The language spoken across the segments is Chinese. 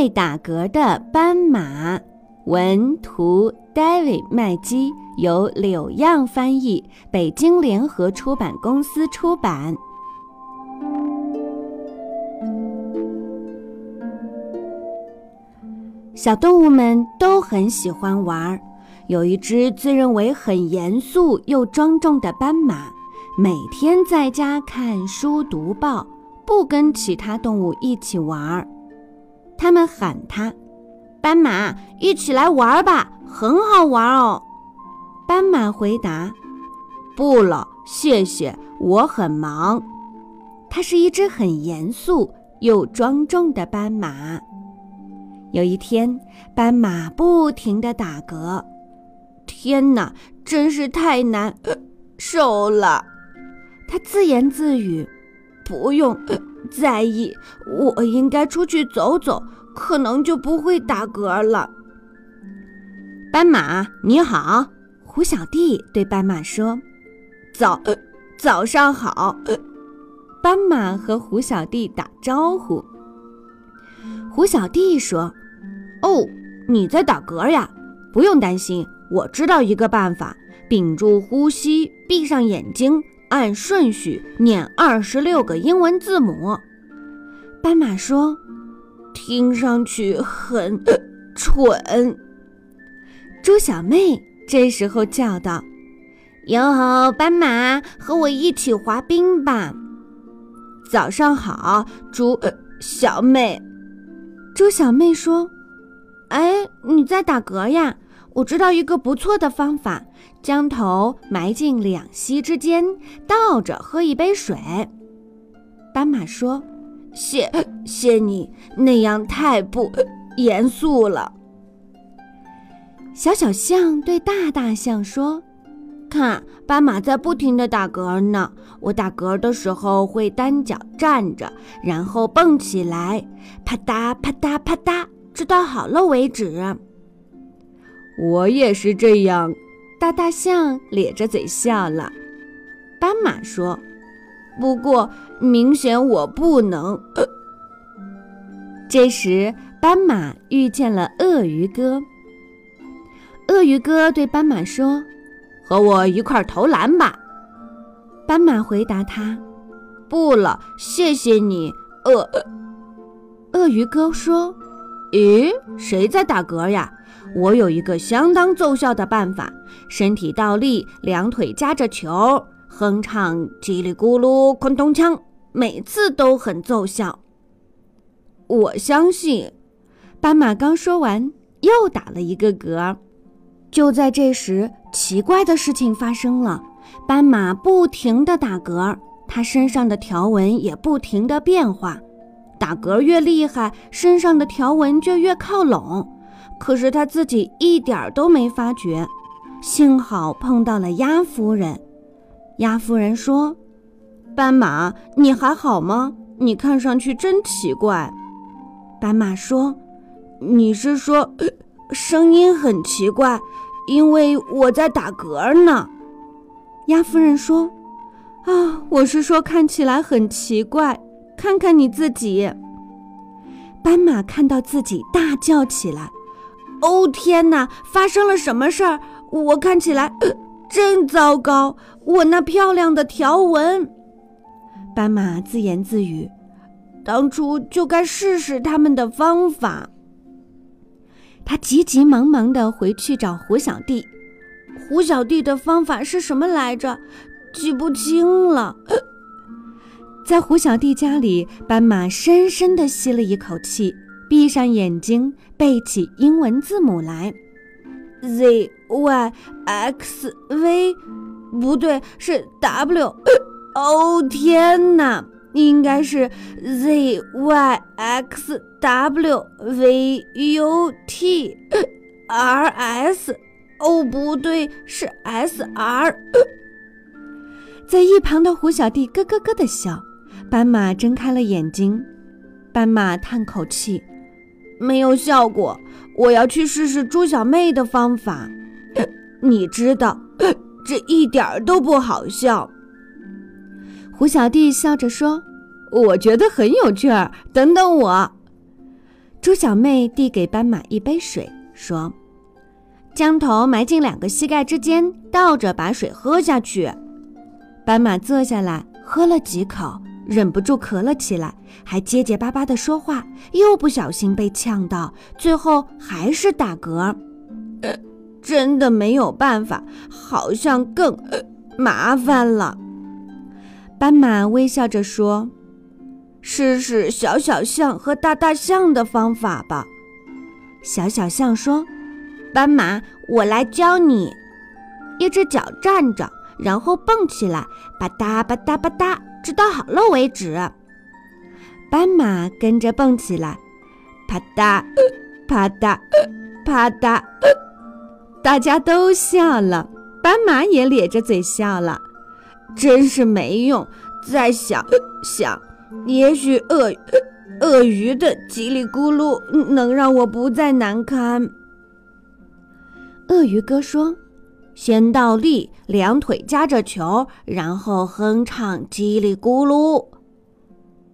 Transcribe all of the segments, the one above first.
爱打嗝的斑马，文图 David 麦基，由柳样翻译，北京联合出版公司出版。小动物们都很喜欢玩儿。有一只自认为很严肃又庄重的斑马，每天在家看书读报，不跟其他动物一起玩儿。他们喊他：“斑马，一起来玩吧，很好玩哦。”斑马回答：“不了，谢谢，我很忙。”它是一只很严肃又庄重的斑马。有一天，斑马不停地打嗝，天哪，真是太难受了！它自言自语：“不用。”在意，我应该出去走走，可能就不会打嗝了。斑马你好，胡小弟对斑马说：“早，早上好。”斑马和胡小弟打招呼。胡小弟说：“哦，你在打嗝呀？不用担心，我知道一个办法，屏住呼吸，闭上眼睛。”按顺序念二十六个英文字母。斑马说：“听上去很蠢。”猪小妹这时候叫道：“哟吼，斑马，和我一起滑冰吧！”早上好，猪呃小妹。猪小妹说：“哎，你在打嗝呀？”我知道一个不错的方法，将头埋进两膝之间，倒着喝一杯水。斑马说：“谢谢你，那样太不严肃了。”小小象对大大象说：“看，斑马在不停的打嗝呢。我打嗝的时候会单脚站着，然后蹦起来，啪嗒啪嗒啪嗒，直到好了为止。”我也是这样，大大象咧着嘴笑了。斑马说：“不过明显我不能。”这时，斑马遇见了鳄鱼哥。鳄鱼哥对斑马说：“和我一块投篮吧。”斑马回答他：“不了，谢谢你。”鳄鳄鱼哥说：“咦，谁在打嗝呀？”我有一个相当奏效的办法：身体倒立，两腿夹着球，哼唱叽里咕噜昆咚锵，每次都很奏效。我相信。斑马刚说完，又打了一个嗝。就在这时，奇怪的事情发生了：斑马不停地打嗝，它身上的条纹也不停地变化。打嗝越厉害，身上的条纹就越靠拢。可是他自己一点儿都没发觉，幸好碰到了鸭夫人。鸭夫人说：“斑马，你还好吗？你看上去真奇怪。”斑马说：“你是说 声音很奇怪，因为我在打嗝呢？”鸭夫人说：“啊，我是说看起来很奇怪。看看你自己。”斑马看到自己，大叫起来。哦天哪！发生了什么事儿？我看起来 真糟糕。我那漂亮的条纹。斑马自言自语：“当初就该试试他们的方法。”他急急忙忙地回去找胡小弟。胡小弟的方法是什么来着？记不清了。在胡小弟家里，斑马深深地吸了一口气。闭上眼睛，背起英文字母来：z y x v，不对，是 w。哦天哪，应该是 z y x w v u t r s。哦，不对，是 s r。在一旁的胡小弟咯咯咯的笑。斑马睁开了眼睛，斑马叹口气。没有效果，我要去试试猪小妹的方法。你知道，这一点都不好笑。胡小弟笑着说：“我觉得很有趣儿。等等我。”猪小妹递给斑马一杯水，说：“将头埋进两个膝盖之间，倒着把水喝下去。”斑马坐下来喝了几口，忍不住咳了起来，还结结巴巴地说话，又不小心被呛到，最后还是打嗝。呃，真的没有办法，好像更呃麻烦了。斑马微笑着说。试试小小象和大大象的方法吧。小小象说：“斑马，我来教你。一只脚站着，然后蹦起来，吧嗒吧嗒吧嗒，直到好了为止。”斑马跟着蹦起来，啪嗒，啪嗒，啪嗒。大家都笑了，斑马也咧着嘴笑了。真是没用，再想想。也许鳄鳄鱼的叽里咕噜能让我不再难堪。鳄鱼哥说：“先倒立，两腿夹着球，然后哼唱叽里咕噜。”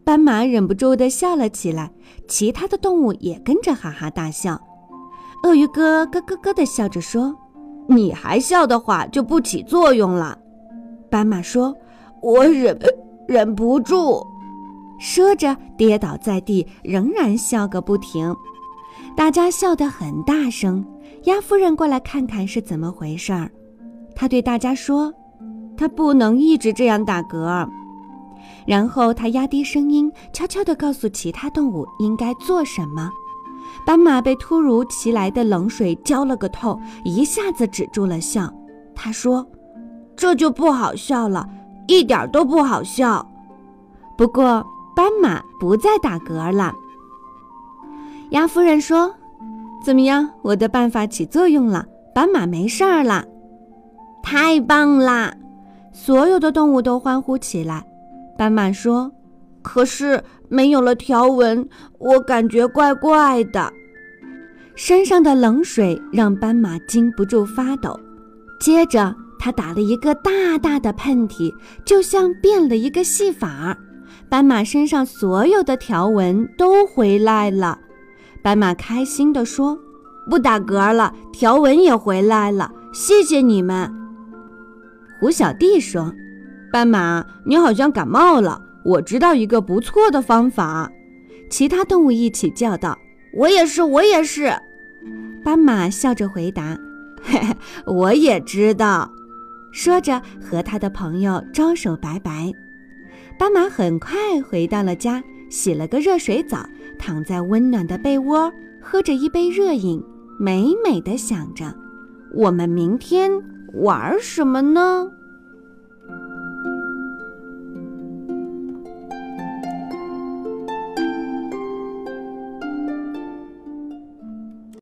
斑马忍不住地笑了起来，其他的动物也跟着哈哈大笑。鳄鱼哥咯咯咯地笑着说：“你还笑的话，就不起作用了。”斑马说：“我忍忍不住。”说着，跌倒在地，仍然笑个不停。大家笑得很大声。鸭夫人过来看看是怎么回事儿。她对大家说：“他不能一直这样打嗝。”然后她压低声音，悄悄地告诉其他动物应该做什么。斑马被突如其来的冷水浇了个透，一下子止住了笑。他说：“这就不好笑了，一点都不好笑。”不过。斑马不再打嗝了。鸭夫人说：“怎么样？我的办法起作用了，斑马没事儿了，太棒啦！”所有的动物都欢呼起来。斑马说：“可是没有了条纹，我感觉怪怪的。”身上的冷水让斑马禁不住发抖。接着，他打了一个大大的喷嚏，就像变了一个戏法。斑马身上所有的条纹都回来了，斑马开心地说：“不打嗝了，条纹也回来了，谢谢你们。”胡小弟说：“斑马，你好像感冒了，我知道一个不错的方法。”其他动物一起叫道：“我也是，我也是。”斑马笑着回答：“嘿嘿，我也知道。”说着和他的朋友招手拜拜。斑马很快回到了家，洗了个热水澡，躺在温暖的被窝，喝着一杯热饮，美美的想着：我们明天玩什么呢？